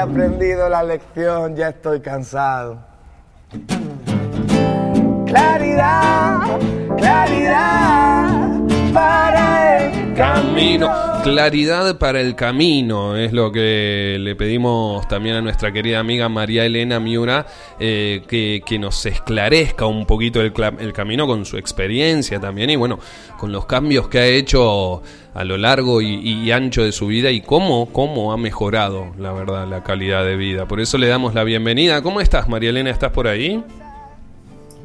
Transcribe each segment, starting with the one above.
aprendido la lección, ya estoy cansado. Claridad, claridad para el camino. Claridad para el camino es lo que le pedimos también a nuestra querida amiga María Elena Miura, eh, que, que, nos esclarezca un poquito el, el, camino con su experiencia también y bueno, con los cambios que ha hecho a lo largo y, ancho de su vida y cómo, cómo ha mejorado, la verdad, la calidad de vida. Por eso le damos la bienvenida. ¿Cómo estás, María Elena? ¿Estás por ahí?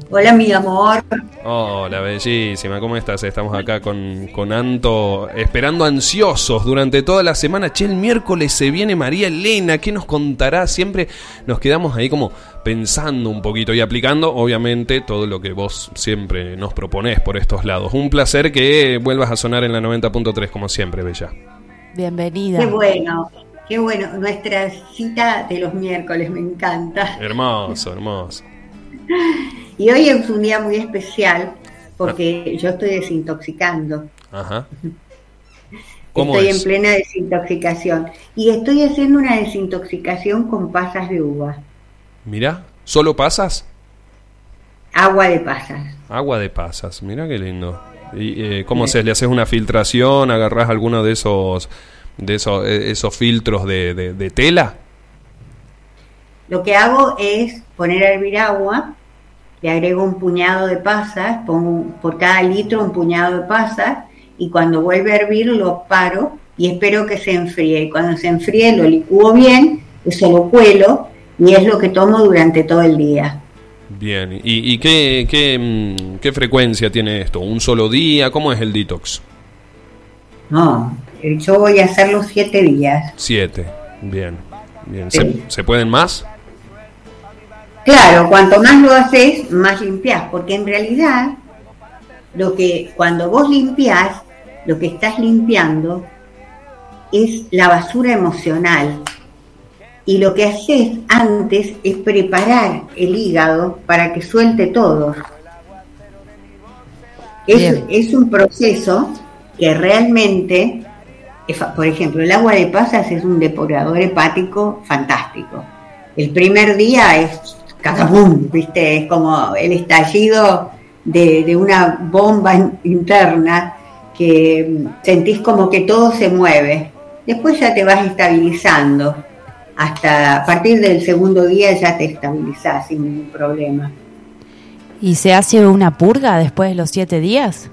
Hola, mi amor. Hola, bellísima. ¿Cómo estás? Estamos acá con, con Anto, esperando ansiosos durante toda la semana. Che, el miércoles se viene María Elena. ¿Qué nos contará? Siempre nos quedamos ahí como pensando un poquito y aplicando, obviamente, todo lo que vos siempre nos proponés por estos lados. Un placer que vuelvas a sonar en la 90.3, como siempre, Bella. Bienvenida. Qué bueno. Qué bueno, nuestra cita de los miércoles me encanta. Hermoso, hermoso. Y hoy es un día muy especial porque ah. yo estoy desintoxicando. Ajá. estoy en plena desintoxicación. Y estoy haciendo una desintoxicación con pasas de uva. Mira, ¿solo pasas? Agua de pasas. Agua de pasas, mira qué lindo. ¿Y eh, cómo se le haces una filtración? ¿Agarrás alguno de esos de esos, eh, esos filtros de, de tela? Lo que hago es poner a hervir agua le agrego un puñado de pasas, pongo por cada litro un puñado de pasas y cuando vuelve a hervir lo paro y espero que se enfríe. Y cuando se enfríe lo licúo bien, eso lo cuelo y es lo que tomo durante todo el día. Bien, ¿y, qué, qué, mm, qué, frecuencia tiene esto? ¿Un solo día? ¿Cómo es el detox? No, yo voy a hacerlo siete días. Siete, bien. bien. ¿Se pueden más? Claro, cuanto más lo haces, más limpias, porque en realidad lo que cuando vos limpias, lo que estás limpiando es la basura emocional. Y lo que haces antes es preparar el hígado para que suelte todo. Es, es un proceso que realmente, por ejemplo, el agua de pasas es un depurador hepático fantástico. El primer día es boom, ¿viste? Es como el estallido de, una bomba interna que sentís como que todo se mueve. Después ya te vas estabilizando. Hasta a partir del segundo día ya te estabilizás sin ningún problema. ¿Y se hace una purga después de los siete días?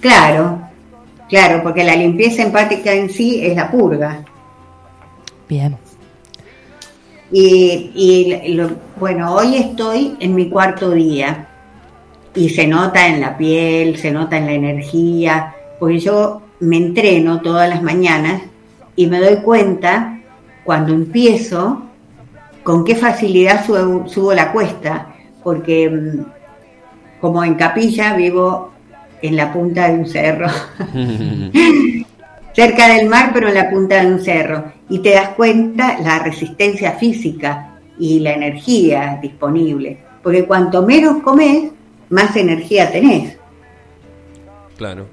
Claro, claro, porque la limpieza empática en sí es la purga. Bien. Y, bueno, hoy estoy en mi cuarto día y se nota en la piel, se nota en la energía, porque yo me entreno todas las mañanas y me doy cuenta cuando empiezo con qué facilidad subo, la cuesta, porque mm, como en capilla vivo en la punta de un cerro. cerca del mar, pero en la punta de un cerro. Y te das cuenta la resistencia física y la energía disponible. Porque cuanto menos comes, más energía tenés. Claro.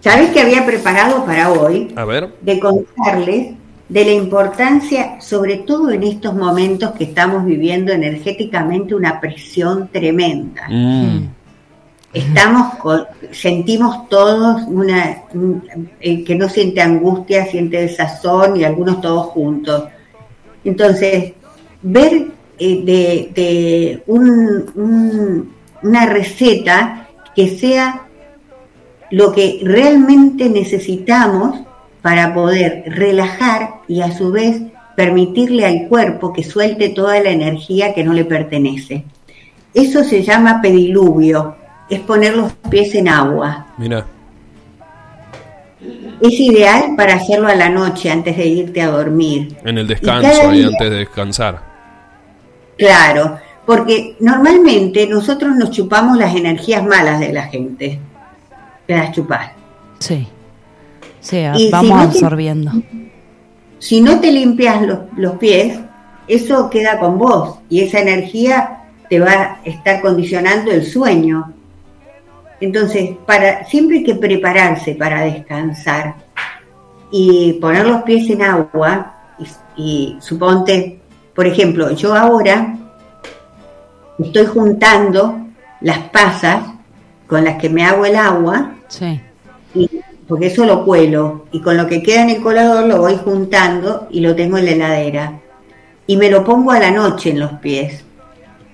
¿Sabes qué había preparado para hoy? A ver. De contarles de la importancia, sobre todo en estos momentos que estamos viviendo energéticamente una presión tremenda. Mm estamos sentimos todos una que no siente angustia, siente desazón y algunos todos juntos. Entonces, ver eh, de, una receta que sea lo que realmente necesitamos para poder relajar y a su vez permitirle al cuerpo que suelte toda la energía que no le pertenece. Eso se llama pediluvio es poner los pies en agua. Mira. Es ideal para hacerlo a la noche antes de irte a dormir. En el descanso, ahí antes de descansar. Claro, porque normalmente nosotros nos chupamos las energías malas de la gente. Te las chupas. Sí. Sí, vamos absorbiendo. si no te limpias los, los pies, eso queda con vos y esa energía te va a estar condicionando el sueño. Entonces, para, siempre hay que prepararse para descansar y poner los pies en agua y, suponte, por ejemplo, yo ahora estoy juntando las pasas con las que me hago el agua, porque eso lo cuelo, y con lo que queda en el colador lo voy juntando y lo tengo en la heladera. Y me lo pongo a la noche en los pies.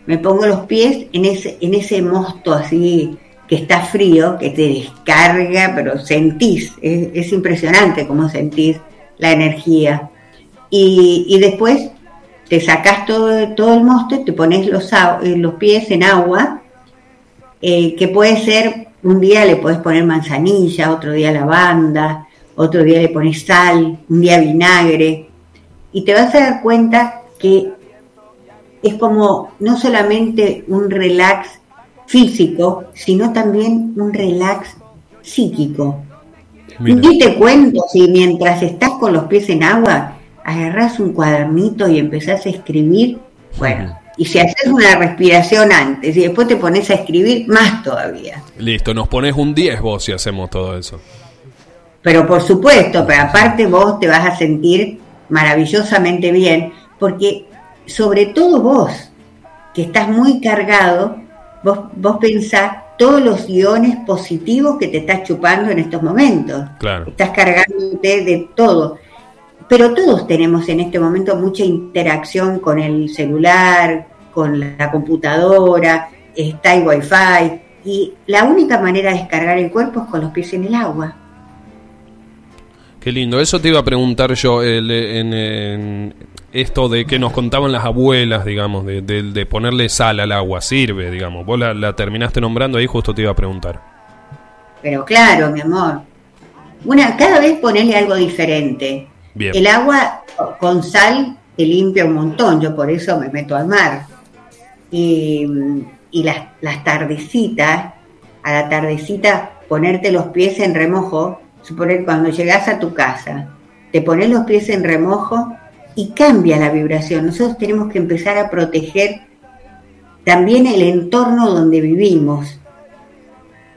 Me pongo los pies en ese, en ese mosto así que está frío, que te descarga, pero sentís, es, impresionante cómo sentís la energía. Y, después te sacás todo, todo el mosto, te pones los, eh, los pies en agua, eh, que puede ser, un día le puedes poner manzanilla, otro día lavanda, otro día le pones sal, un día vinagre, y te vas a dar cuenta que es como no solamente un relax físico, sino también un relax psíquico. Y te cuento si mientras estás con los pies en agua, agarras un cuadernito y empezás a escribir, bueno, y si haces una respiración antes y después te pones a escribir, más todavía. Listo, nos pones un 10 vos si hacemos todo eso. Pero por supuesto, pero aparte vos te vas a sentir maravillosamente bien, porque sobre todo vos, que estás muy cargado, Vos, vos pensás todos los iones positivos que te estás chupando en estos momentos. Claro. Estás cargándote de todo. Pero todos tenemos en este momento mucha interacción con el celular, con la computadora, está el wifi. Y la única manera de descargar el cuerpo es con los pies en el agua. Qué lindo, eso te iba a preguntar yo en, esto de que nos contaban las abuelas, digamos, de, ponerle sal al agua, sirve, digamos. Vos la, terminaste nombrando ahí, justo te iba a preguntar. Pero claro, mi amor. Una, cada vez ponerle algo diferente. El agua con sal te limpia un montón, yo por eso me meto al mar. Y, y las, las tardecitas, a la tardecita ponerte los pies en remojo, suponer cuando llegas a tu casa, te pones los pies en remojo y cambia la vibración. Nosotros tenemos que empezar a proteger también el entorno donde vivimos.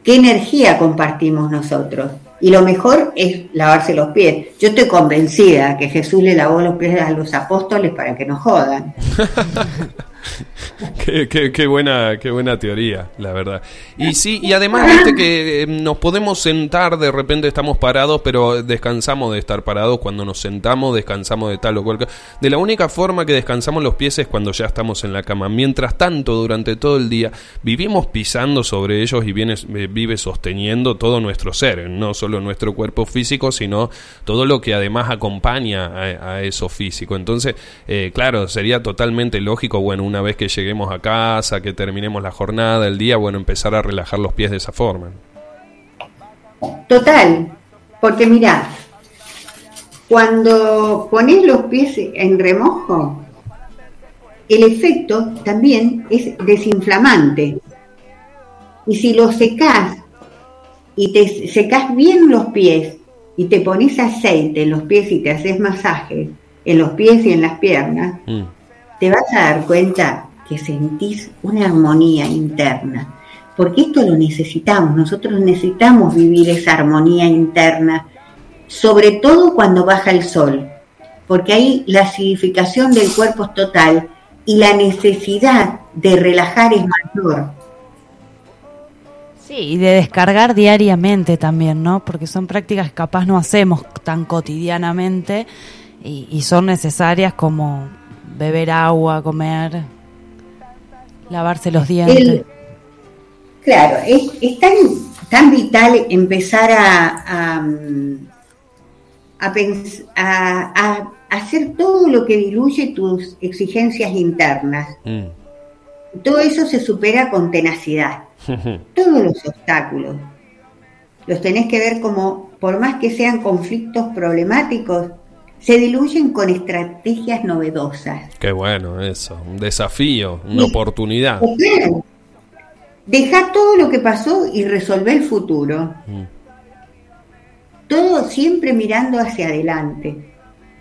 ¿Qué energía compartimos nosotros? Y lo mejor es lavarse los pies. Yo estoy convencida que Jesús le lavó los pies a los apóstoles para que no jodan. qué, buena, qué buena teoría, la verdad. Y sí, y además viste que eh, nos podemos sentar, de repente estamos parados, pero descansamos de estar parados. Cuando nos sentamos, descansamos de tal o cual. De la única forma que descansamos los pies es cuando ya estamos en la cama. Mientras tanto, durante todo el día, vivimos pisando sobre ellos y viene, eh, vive sosteniendo todo nuestro ser, no solo nuestro cuerpo físico, sino todo lo que además acompaña a, eso físico. Entonces, eh, claro, sería totalmente lógico, bueno, una vez que lleguemos a casa, que terminemos la jornada, el día, bueno, empezar a relajar los pies de esa forma. Total, porque mira, cuando pones los pies en remojo, el efecto también es desinflamante. Y si lo secas y te secas bien los pies y te pones aceite en los pies y te haces masaje en los pies y en las piernas, mm te vas a dar cuenta que sentís una armonía interna, porque esto lo necesitamos, nosotros necesitamos vivir esa armonía interna, sobre todo cuando baja el sol, porque ahí la acidificación del cuerpo es total y la necesidad de relajar es mayor. Sí, y de descargar diariamente también, ¿no? Porque son prácticas que capaz no hacemos tan cotidianamente y, y son necesarias como beber agua, comer, lavarse los dientes. claro, es, tan, tan, vital empezar a, a, a, hacer todo lo que diluye tus exigencias internas. Mm. Todo eso se supera con tenacidad. Todos los obstáculos los tenés que ver como, por más que sean conflictos problemáticos, se diluyen con estrategias novedosas. Qué bueno eso, un desafío, una oportunidad. Deja todo lo que pasó y resolver el futuro. Mm. Todo siempre mirando hacia adelante,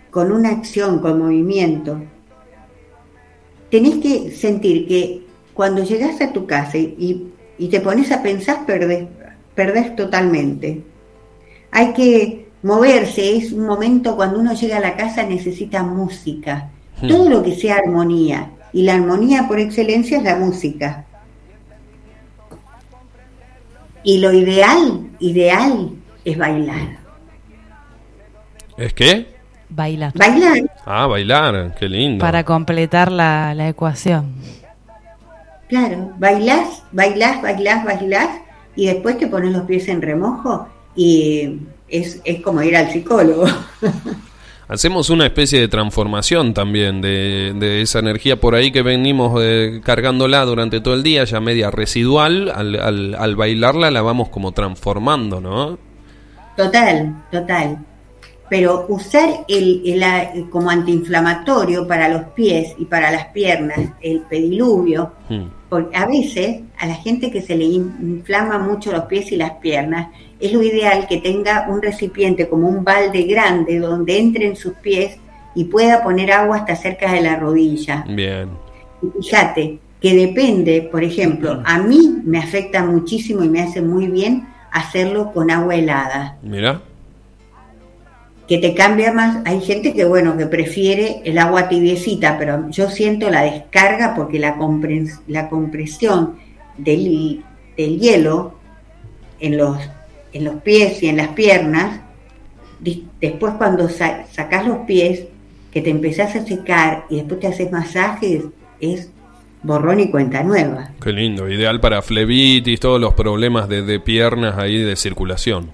con una acción, con movimiento. Tenés que sentir que cuando llegas a tu casa y, te pones a pensar, perdés, perdés totalmente. Hay que moverse es un momento cuando uno llega a la casa necesita música, Hmm. todo lo que sea armonía. Y la armonía por excelencia es la música. Y lo ideal, ideal es bailar. ¿Es qué? Bailar. Bailar, Ah, bailar, qué lindo. Para completar la, la ecuación. claro, bailás, bailás, bailás, bailás y después te pones los pies en remojo y es, es como ir al psicólogo. Hacemos una especie de transformación también de, de esa energía por ahí que venimos eh, cargándola durante todo el día, ya media residual, al, al, al bailarla la vamos como transformando, ¿no? Total, total. Pero usar el, el a- como antiinflamatorio para los pies y para las piernas el pediluvio, Hmm. porque a veces a la gente que se le in- inflama mucho los pies y las piernas, es lo ideal que tenga un recipiente como un balde grande donde entren sus pies y pueda poner agua hasta cerca de la rodilla. Bien. Y Fíjate que depende, por ejemplo, a mí me afecta muchísimo y me hace muy bien hacerlo con agua helada Mira. que te cambia más. Hay gente que, bueno, que prefiere el agua tibiecita, pero yo siento la descarga porque la, compres- la compresión del, del hielo en los, en los pies y en las piernas, después cuando sa- sacas los pies, que te empezás a secar y después te haces masajes, es borrón y cuenta nueva. Qué lindo. Ideal para flebitis, todos los problemas de, de piernas ahí de circulación.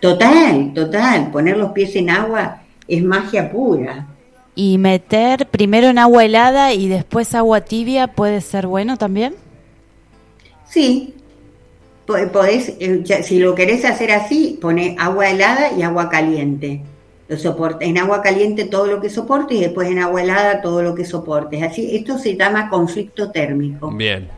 Total, total, poner los pies en agua es magia pura. Y meter primero en agua helada y después agua tibia puede ser bueno también. Sí, podés, eh, ya- si lo querés hacer así, pone agua helada y agua caliente. Lo soporta, en agua caliente todo lo que soporte y después en agua helada todo lo que soportes. Así, esto se llama conflicto térmico. Bien.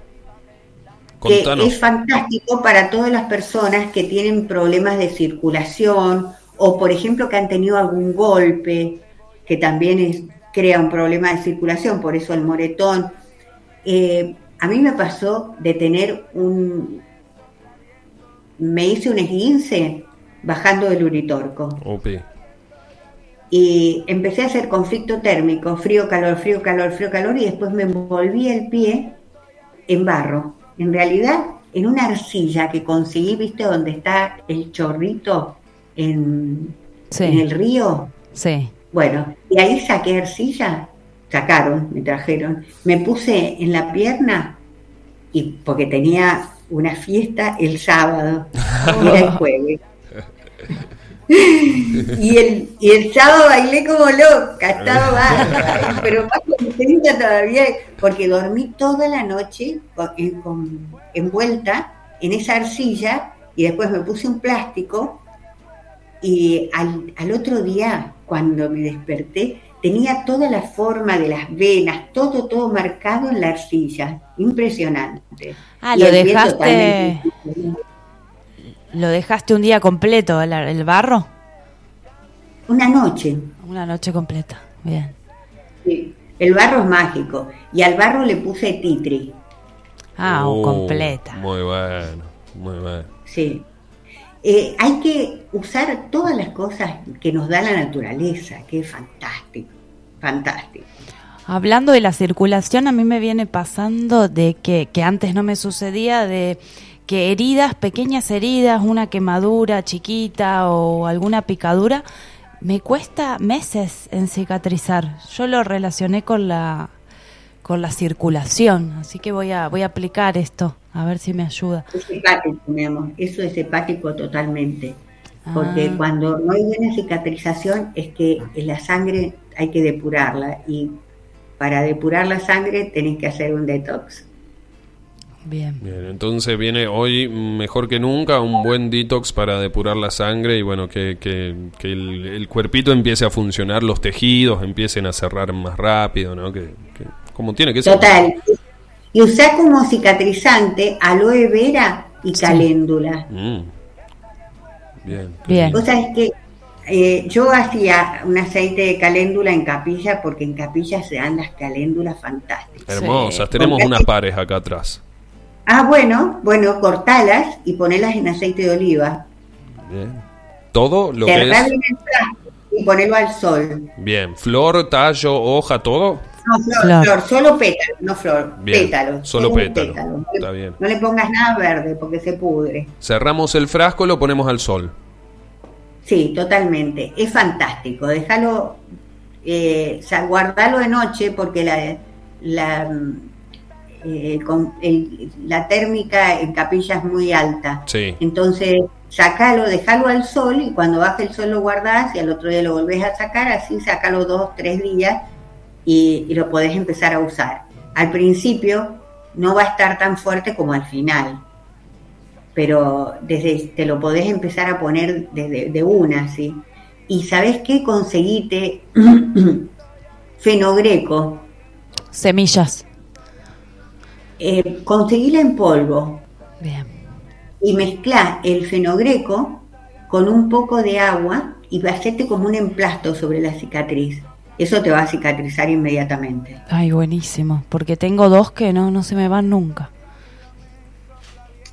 que es fantástico para todas las personas que tienen problemas de circulación o, por ejemplo, que han tenido algún golpe, que también es- crea un problema de circulación, por eso el moretón. Eh, a mí me pasó de tener un... Me hice un esguince bajando del uritorco y empecé a hacer conflicto térmico, frío, calor, frío, calor, frío, calor, y después me envolví el pie en barro. En realidad, en una arcilla que conseguí, viste, donde está el chorrito en, Sí. en el río. Sí. Bueno, y ahí saqué arcilla, sacaron, me trajeron, me puse en la pierna, y porque tenía una fiesta el sábado, y era el jueves. Y el, y el sábado bailé como loca, estaba pero más contenta todavía, porque dormí toda la noche en- con- envuelta en esa arcilla y después me puse un plástico y al, al otro día, cuando me desperté, tenía toda la forma de las venas, todo, todo marcado en la arcilla. Impresionante. Ah, Y lo dejaste, totalmente- lo dejaste un día completo, el, el barro. Una noche. Una noche completa. Bien. Sí. El barro es mágico. Y al barro le puse titri. Ah, Uh, completa. Muy bueno, muy bueno. Sí. Eh, hay que usar todas las cosas que nos da la naturaleza, que es fantástico. Fantástico. Hablando de la circulación, a mí me viene pasando de que, que antes no me sucedía, de que heridas, pequeñas heridas, una quemadura chiquita o alguna picadura, me cuesta meses en cicatrizar. Yo lo relacioné con la con la circulación, así que voy a voy a aplicar esto, a ver si me ayuda. Es hepático, mi amor. Eso es hepático totalmente. Porque Ah. cuando no hay buena cicatrización es que la sangre hay que depurarla. Y para depurar la sangre tenés que hacer un detox. Bien. Bien, entonces viene hoy mejor que nunca un buen detox para depurar la sangre y bueno, que, que, que el, el cuerpito empiece a funcionar, los tejidos empiecen a cerrar más rápido, ¿no? Que, que- como tiene que ser. Total. Y usar como cicatrizante aloe vera y caléndula. Mm. Bien. Bien. Vos sabés que eh, yo hacía un aceite de caléndula en capilla porque en capilla se dan las caléndulas fantásticas. Hermosas, Sí. tenemos unas pares acá atrás. Ah, bueno, bueno, cortalas y ponelas en aceite de oliva. Bien. ¿Todo lo que es? Y ponelo al sol. Bien, flor, tallo, hoja, todo. No, flor, Flor. flor, solo pétalo, no flor, Bien, pétalo. solo pétalo. No le- Está bien. No le pongas nada verde porque se pudre. Cerramos el frasco, lo ponemos al sol. Sí, totalmente. Es fantástico. Déjalo, eh, o sea, guardalo de noche porque la, la, mm, eh, con- el- la térmica en capilla es muy alta. Sí. Entonces, sacalo, déjalo al sol y cuando baje el sol lo guardás y al otro día lo volvés a sacar, así sacalo dos, tres días y, y lo podés empezar a usar. Al principio no va a estar tan fuerte como al final, pero desde te lo podés empezar a poner desde de una, ¿sí? Y sabés qué? Conseguite fenogreco, Semillas. eh, conseguila en polvo, Bien. y mezcla el fenogreco con un poco de agua y hacerte como un emplasto sobre la cicatriz. Eso te va a cicatrizar inmediatamente. Ay, buenísimo. Porque tengo dos que no, no se me van nunca.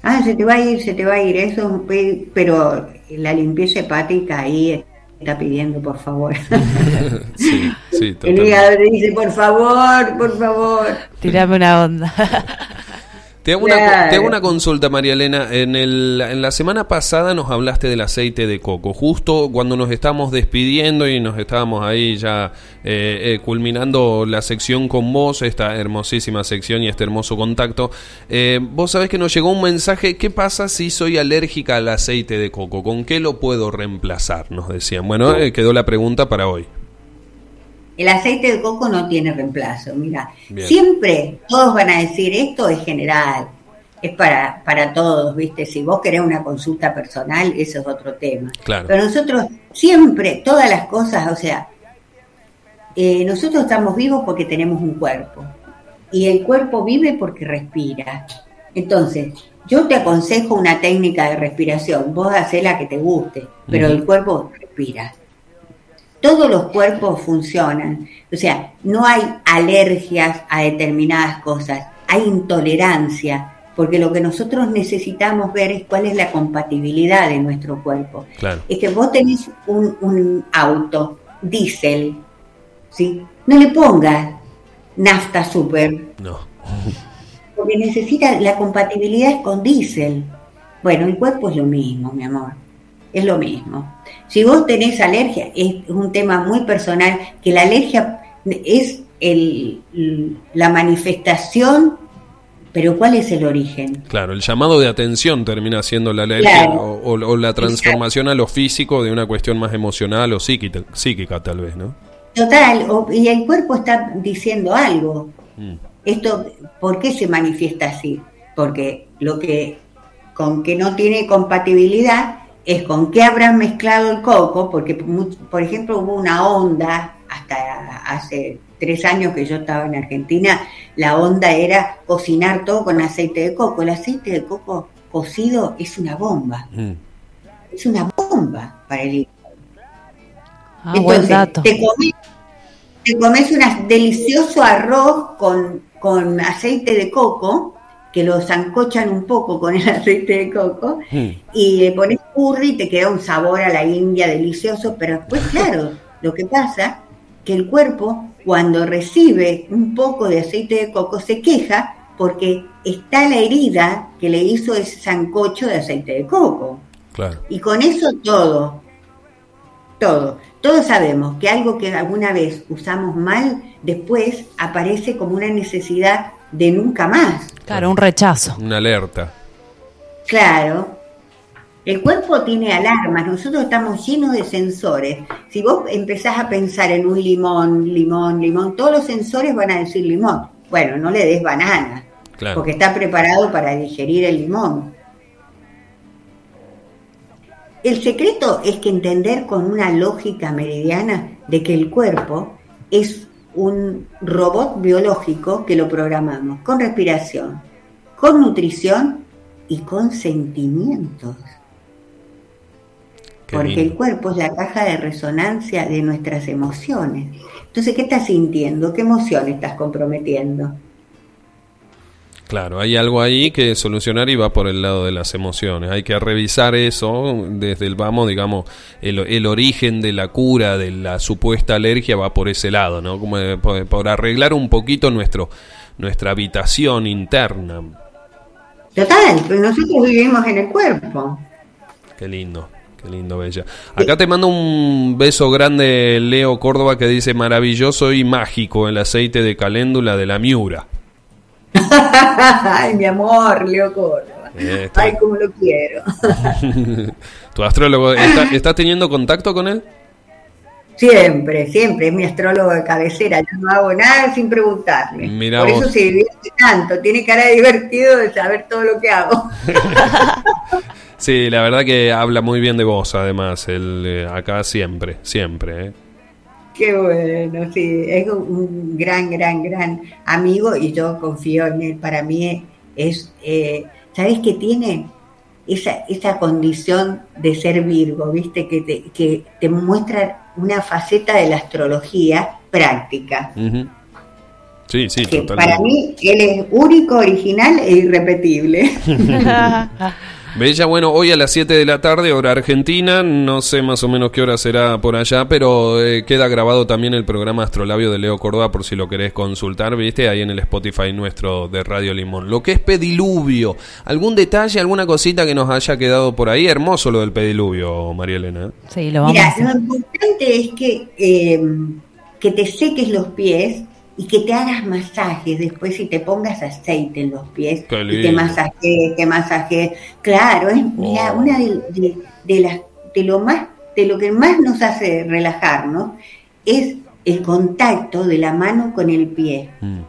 Ah, se te va a ir, se te va a ir eso, pe- pero la limpieza hepática ahí está pidiendo, por favor. Sí, sí, El totalmente. hígado te dice, por favor, por favor. Tirame una onda. Te hago, una, Claro. te hago una consulta, María Elena. En, el, en la semana pasada nos hablaste del aceite de coco. Justo cuando nos estábamos despidiendo y nos estábamos ahí ya eh, eh, culminando la sección con vos, esta hermosísima sección y este hermoso contacto, eh, vos sabés que nos llegó un mensaje. ¿Qué pasa si soy alérgica al aceite de coco? ¿Con qué lo puedo reemplazar? Nos decían. Bueno, eh, quedó la pregunta para hoy. El aceite de coco no tiene reemplazo, mira. Bien. Siempre todos van a decir esto es general, es para, para todos, ¿viste? Si vos querés una consulta personal, eso es otro tema. Claro. Pero nosotros siempre, todas las cosas, o sea, eh, nosotros estamos vivos porque tenemos un cuerpo. Y el cuerpo vive porque respira. Entonces, yo te aconsejo una técnica de respiración. Vos hacés la que te guste, pero el cuerpo respira todos los cuerpos funcionan. O sea, no hay alergias a determinadas cosas, hay intolerancia, porque lo que nosotros necesitamos ver es cuál es la compatibilidad de nuestro cuerpo. Claro. Es que vos tenés un, un auto diésel, ¿sí? No le pongas nafta super, No. porque necesita la compatibilidad es con diésel. Bueno, el cuerpo es lo mismo, mi amor. Es lo mismo. Si vos tenés alergia, es un tema muy personal, que la alergia es el, la manifestación, pero ¿cuál es el origen? Claro, el llamado de atención termina siendo la alergia Claro. o, o- o la transformación a lo físico de una cuestión más emocional o psíquica, psíquica tal vez, ¿no? Total, o- y el cuerpo está diciendo algo. Mm, Esto, ¿por qué se manifiesta así? Porque lo que con que no tiene compatibilidad es con qué habrán mezclado el coco, porque por ejemplo hubo una onda hasta hace tres años que yo estaba en Argentina, la onda era cocinar todo con aceite de coco. El aceite de coco cocido es una bomba, mm. es una bomba para el hígado. Ah, buen Entonces, dato. Te comes, te comes un delicioso arroz con, con aceite de coco, que lo zancochan un poco con el aceite de coco, Mm. y le pones curry y te queda un sabor a la india delicioso, pero después, claro, lo que pasa que el cuerpo, cuando recibe un poco de aceite de coco, se queja porque está la herida que le hizo ese sancocho de aceite de coco. Claro. Y con eso todo, todo. Todos sabemos que algo que alguna vez usamos mal, después aparece como una necesidad de nunca más. Claro, un rechazo. Una alerta. Claro. El cuerpo tiene alarmas, nosotros estamos llenos de sensores. Si vos empezás a pensar en un limón, limón, limón, todos los sensores van a decir limón. Bueno, no le des banana, Claro. porque está preparado para digerir el limón. El secreto es que entender con una lógica meridiana de que el cuerpo es un robot biológico que lo programamos con respiración, con nutrición y con sentimientos. Qué Porque lindo. el cuerpo es la caja de resonancia de nuestras emociones. Entonces, ¿qué estás sintiendo? ¿Qué emoción estás comprometiendo? Claro, hay algo ahí que solucionar y va por el lado de las emociones. Hay que revisar eso desde el vamos, digamos, el, el origen de la cura de la supuesta alergia va por ese lado, ¿no? Como por, por arreglar un poquito nuestro nuestra habitación interna. Total, pues nosotros vivimos en el cuerpo. Qué lindo. Qué lindo, Bella. Acá te mando un beso grande, Leo Córdoba, que dice maravilloso y mágico el aceite de caléndula de la Miura. Ay, mi amor, Leo Córdoba. Eh, Ay, cómo lo quiero. ¿Tu astrólogo está, estás teniendo contacto con él? Siempre, siempre, es mi astrólogo de cabecera, yo no hago nada sin preguntarme. Por eso se divierte tanto, tiene cara de divertido de saber todo lo que hago. sí, la verdad que habla muy bien de vos, además, el, eh, acá siempre, siempre. ¿eh? Qué bueno, sí, es un gran, gran, gran amigo y yo confío en él. Para mí es, eh, ¿sabes qué tiene? Esa, esa condición de ser Virgo, ¿viste? Que te, que te muestra una faceta de la astrología práctica. Sí, sí, Para mí, él es único, original e irrepetible. Bella, bueno, hoy a las 7 de la tarde, hora argentina, no sé más o menos qué hora será por allá, pero eh, queda grabado también el programa Astrolabio de Leo Córdoba por si lo querés consultar, viste, ahí en el Spotify nuestro de Radio Limón. Lo que es pediluvio, ¿algún detalle, alguna cosita que nos haya quedado por ahí? Hermoso lo del pediluvio, María Elena. Sí, lo vamos Mira, lo importante es que, eh, que te seques los pies y que te hagas masajes después y te pongas aceite en los pies y te masajes, te masajes. Claro, es mira, oh. una de, de, las de lo más de lo que más nos hace relajarnos es el contacto de la mano con el pie. Mm.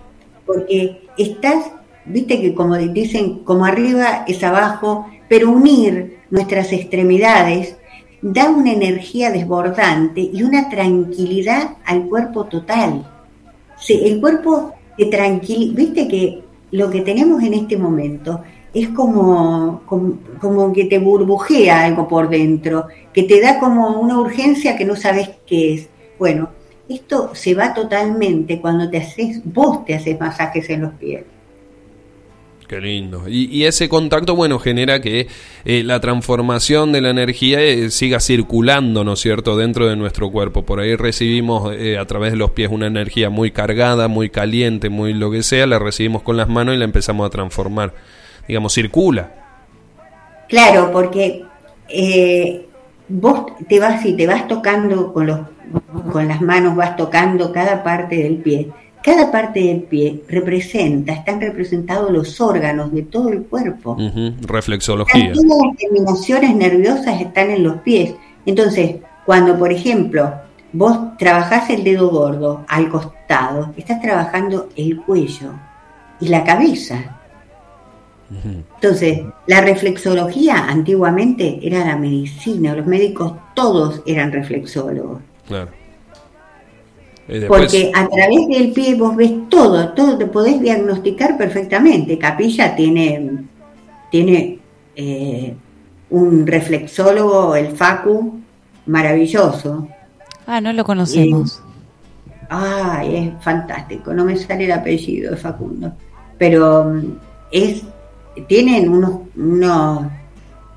Porque estás, viste que como dicen, como arriba es abajo, pero unir nuestras extremidades da una energía desbordante y una tranquilidad al cuerpo total. Sí, el cuerpo te tranquiliza, viste que lo que tenemos en este momento es como, como, que te burbujea algo por dentro, que te da como una urgencia que no sabes qué es. Bueno, esto se va totalmente cuando te haces, vos te haces masajes en los pies. Qué lindo. Y, ese contacto, bueno, genera que eh, la transformación de la energía eh, siga circulando, ¿no es cierto?, dentro de nuestro cuerpo. Por ahí recibimos eh, a través de los pies una energía muy cargada, muy caliente, muy lo que sea, la recibimos con las manos y la empezamos a transformar. Digamos, circula. Claro, porque vos te vas y te vas tocando con, los, con las manos, vas tocando cada parte del pie cada parte del pie representa, están representados los órganos de todo el cuerpo. Reflexología. Todas las terminaciones nerviosas están en los pies. Entonces, cuando, por ejemplo, vos trabajás el dedo gordo al costado, estás trabajando el cuello y la cabeza. Entonces, la reflexología antiguamente era la medicina, los médicos todos eran reflexólogos. Claro. Porque a través del pie vos ves todo, todo te podés diagnosticar perfectamente. Capilla tiene, tiene eh, un reflexólogo, el Facu, maravilloso. Ah, no lo conocemos. ay, es fantástico, no me sale el apellido de Facundo. Pero mm, es, tienen unos, unos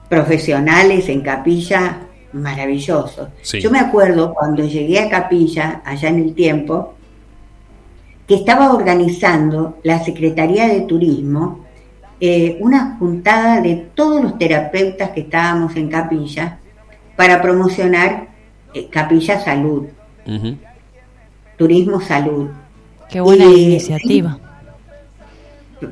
profesionales en capilla maravilloso. Yo me acuerdo cuando llegué a Capilla, allá en el tiempo, que estaba organizando la Secretaría de Turismo eh, una juntada de todos los terapeutas que estábamos en Capilla para promocionar eh, Capilla Salud, Turismo Salud. Qué buena iniciativa.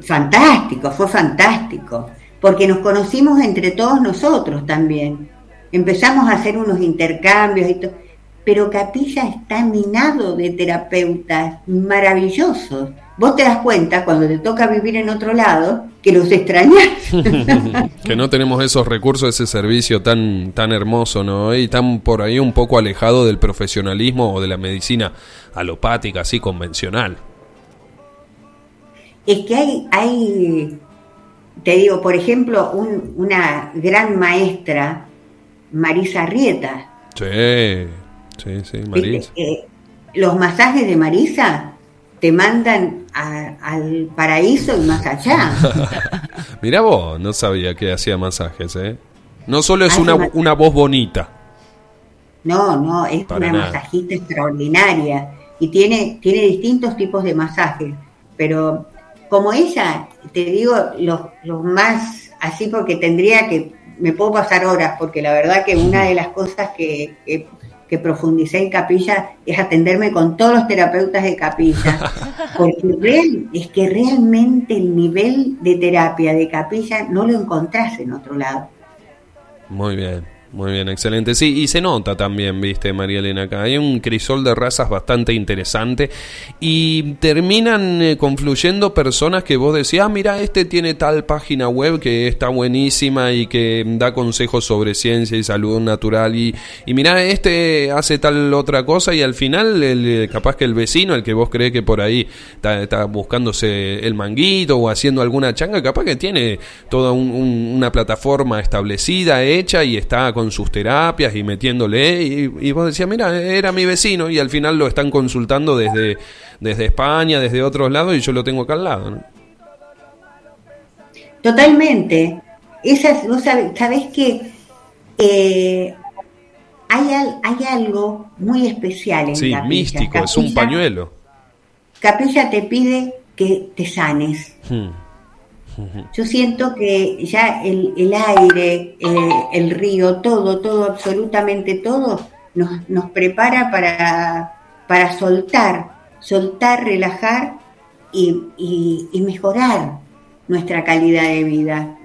Fantástico, fue fantástico, porque nos conocimos entre todos nosotros también empezamos a hacer unos intercambios y todo, pero Capilla está minado de terapeutas maravillosos. Vos te das cuenta cuando te toca vivir en otro lado que los extrañas. que no tenemos esos recursos, ese servicio tan, tan hermoso, ¿no? Y tan por ahí un poco alejado del profesionalismo o de la medicina alopática, así convencional. Es que hay, hay te digo, por ejemplo, una gran maestra Marisa Rieta. Sí, sí, sí, Marisa. Eh, los masajes de Marisa te mandan al paraíso y más allá. Mira vos, no sabía que hacía masajes, ¿eh? No solo es una, una voz bonita. No, no, es una masajista extraordinaria y tiene, tiene distintos tipos de masajes, pero como ella, te digo, los, los más así porque tendría que, me puedo pasar horas, porque la verdad que una de las cosas que, que, profundicé en capilla es atenderme con todos los terapeutas de capilla, porque es que realmente el nivel de terapia de capilla no lo encontrás en otro lado. Muy bien. Muy bien, excelente. Sí, y se nota también, viste, María Elena, acá. Hay un crisol de razas bastante interesante y terminan eh, confluyendo personas que vos decías, ah, mira, este tiene tal página web que está buenísima y que da consejos sobre ciencia y salud natural y, y mira, este hace tal otra cosa y al final, el, eh, capaz que el vecino, el que vos crees que por ahí está, buscándose el manguito o haciendo alguna changa, capaz que tiene toda una plataforma establecida, hecha y está con sus terapias y metiéndole, y, vos decías, mira, era mi vecino, y al final lo están consultando desde, desde España, desde otros lados, y yo lo tengo acá al lado. Totalmente. Esas, vos sabés, que eh, hay, hay algo muy especial en Sí, místico, es un pañuelo. Capilla te pide que te sanes. Hmm. Yo siento que ya el, aire, eh, el río, todo, todo, absolutamente todo, nos, prepara para, para soltar, soltar, relajar y, mejorar nuestra calidad de vida.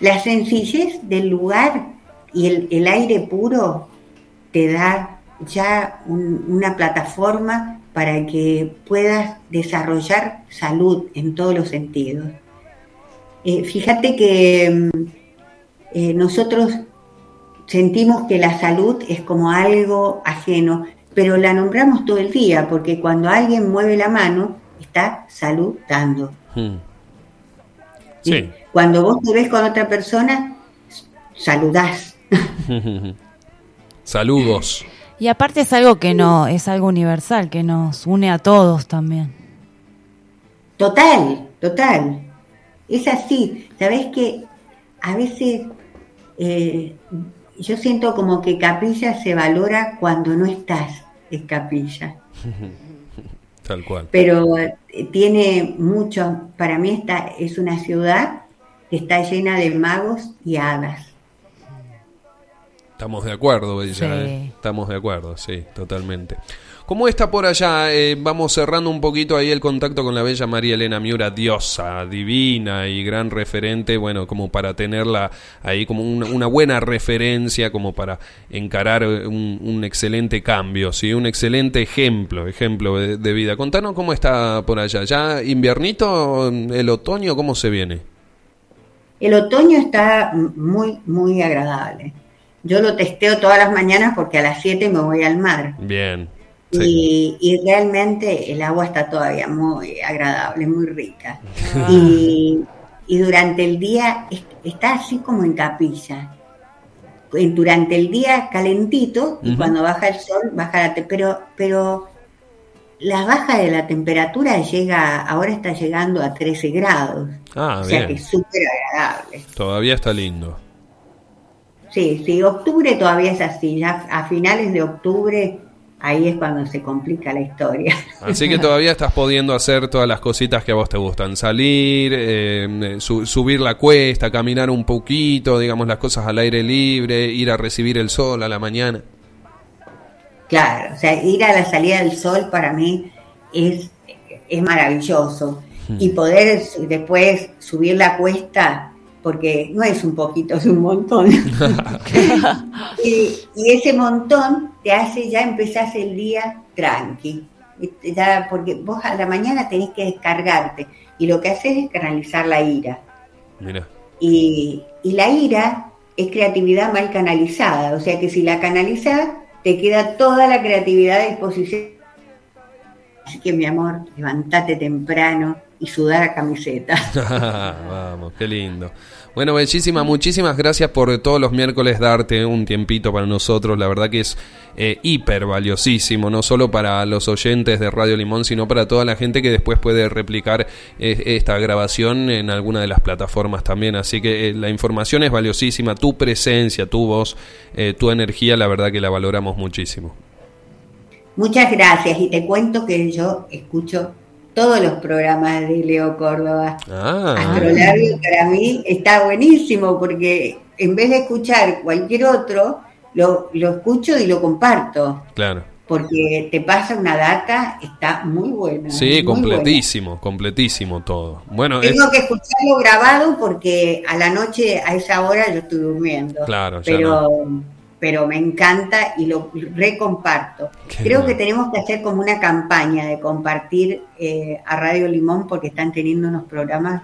La sencillez del lugar y el, aire puro te da ya una plataforma para que puedas desarrollar salud en todos los sentidos. Eh, fíjate que mm, eh, nosotros sentimos que la salud es como algo ajeno, pero la nombramos todo el día, porque cuando alguien mueve la mano, está saludando. Hmm. Sí. Cuando vos te ves con otra persona, saludás. Saludos. Y aparte es algo que no, es algo universal, que nos une a todos también. Total, total. Es así, sabes que a veces eh, yo siento como que capilla se valora cuando no estás en capilla. Tal cual. Pero eh, tiene mucho, para mí esta es una ciudad que está llena de magos y hadas. Estamos de acuerdo, Bella. ¿eh? Estamos de acuerdo, sí, totalmente. ¿Cómo está por allá? Eh, vamos cerrando un poquito ahí el contacto con la bella María Elena Miura, diosa, divina y gran referente, bueno, como para tenerla ahí como una, buena referencia, como para encarar un, excelente cambio, ¿sí? Un excelente ejemplo, ejemplo de, de, vida. Contanos cómo está por allá. ¿Ya inviernito, el otoño, cómo se viene? El otoño está muy, muy agradable. Yo lo testeo todas las mañanas porque a las 7 me voy al mar. Bien. Y, realmente el agua está todavía muy agradable, muy rica. Ah. Y, durante el día está así como en capilla. Durante el día calentito y cuando baja el sol baja la pero pero la baja de la temperatura llega ahora está llegando a 13 grados. Ah, o sea que es súper agradable. Todavía está lindo. Sí, sí, octubre todavía es así, ya a finales de octubre ahí es cuando se complica la historia. Así que todavía estás pudiendo hacer todas las cositas que a vos te gustan, salir, eh, subir la cuesta, caminar un poquito, digamos las cosas al aire libre, ir a recibir el sol a la mañana. Claro, o sea, ir a la salida del sol para mí es, es maravilloso. Hmm. Y poder después subir la cuesta porque no es un poquito, es un montón. y, ese montón te hace ya empezás el día tranqui, ya, porque vos a la mañana tenés que descargarte y lo que haces es canalizar la ira. Y, y la ira es creatividad mal canalizada, o sea que si la canalizás, te queda toda la creatividad a disposición Así que mi amor, levántate temprano y sudar a camiseta. Vamos, qué lindo. Bueno, bellísima, muchísimas gracias por todos los miércoles darte un tiempito para nosotros. La verdad que es eh, hiper valiosísimo, no solo para los oyentes de Radio Limón, sino para toda la gente que después puede replicar eh, esta grabación en alguna de las plataformas también. Así que eh, la información es valiosísima, tu presencia, tu voz, tu energía, la verdad que la valoramos muchísimo. Muchas gracias y te cuento que yo escucho todos los programas de Leo Córdoba. Ah. Astrolabio para mí está buenísimo porque en vez de escuchar cualquier otro, lo, lo escucho y lo comparto. Claro. Porque te pasa una data, está muy buena. Sí, completísimo, completísimo todo. Bueno, Tengo que escucharlo grabado porque a la noche, a esa hora, yo estoy durmiendo. Claro, pero pero me encanta y lo recomparto. Creo que tenemos que hacer como una campaña de compartir eh, a Radio Limón porque están teniendo unos programas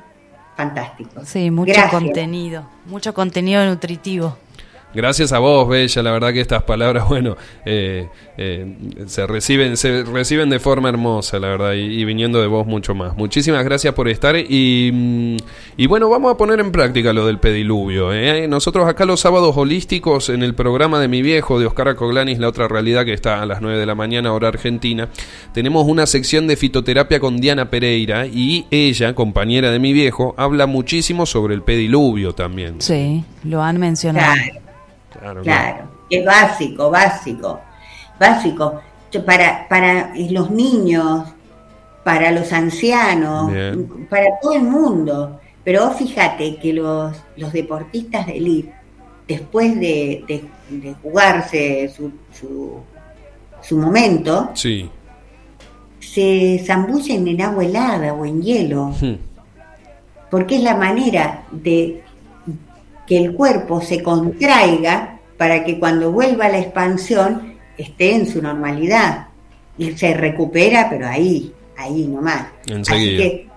fantásticos. Sí, mucho contenido, mucho contenido nutritivo. Gracias a vos, Bella. La verdad que estas palabras, bueno, eh, eh, se reciben, se reciben de forma hermosa, la verdad, y, viniendo de vos mucho más. Muchísimas gracias por estar y, mm, y bueno, vamos a poner en práctica lo del pediluvio. ¿eh? Nosotros acá los sábados holísticos en el programa de mi viejo, de Oscar Acoglanis, la otra realidad que está a las 9 de la mañana, hora argentina, tenemos una sección de fitoterapia con Diana Pereira y ella, compañera de mi viejo, habla muchísimo sobre el pediluvio también. Sí, lo han mencionado. Claro, es básico, básico, básico. Para, para los niños, para los ancianos, para todo el mundo. Pero fíjate que los, los deportistas de élite, después de, jugarse su, su, momento, sí. se zambullen en agua helada o en hielo. Hmm. Porque es la manera de que el cuerpo se contraiga para que cuando vuelva a la expansión esté en su normalidad. Y se recupera, pero ahí, ahí nomás. Así que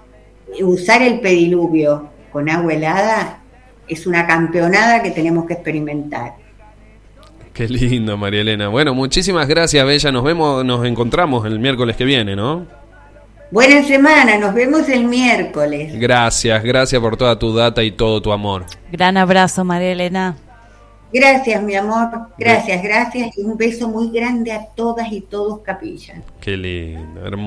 usar el pediluvio con agua helada es una campeonada que tenemos que experimentar. Qué lindo, María Elena. Bueno, muchísimas gracias, Bella. Nos vemos, nos encontramos el miércoles que viene, ¿no? Buena semana, nos vemos el miércoles. Gracias, gracias por toda tu data y todo tu amor. Gran abrazo, María Elena. Gracias, mi amor. Gracias, gracias. Y un beso muy grande a todas y todos, Capilla. Qué lindo, hermoso.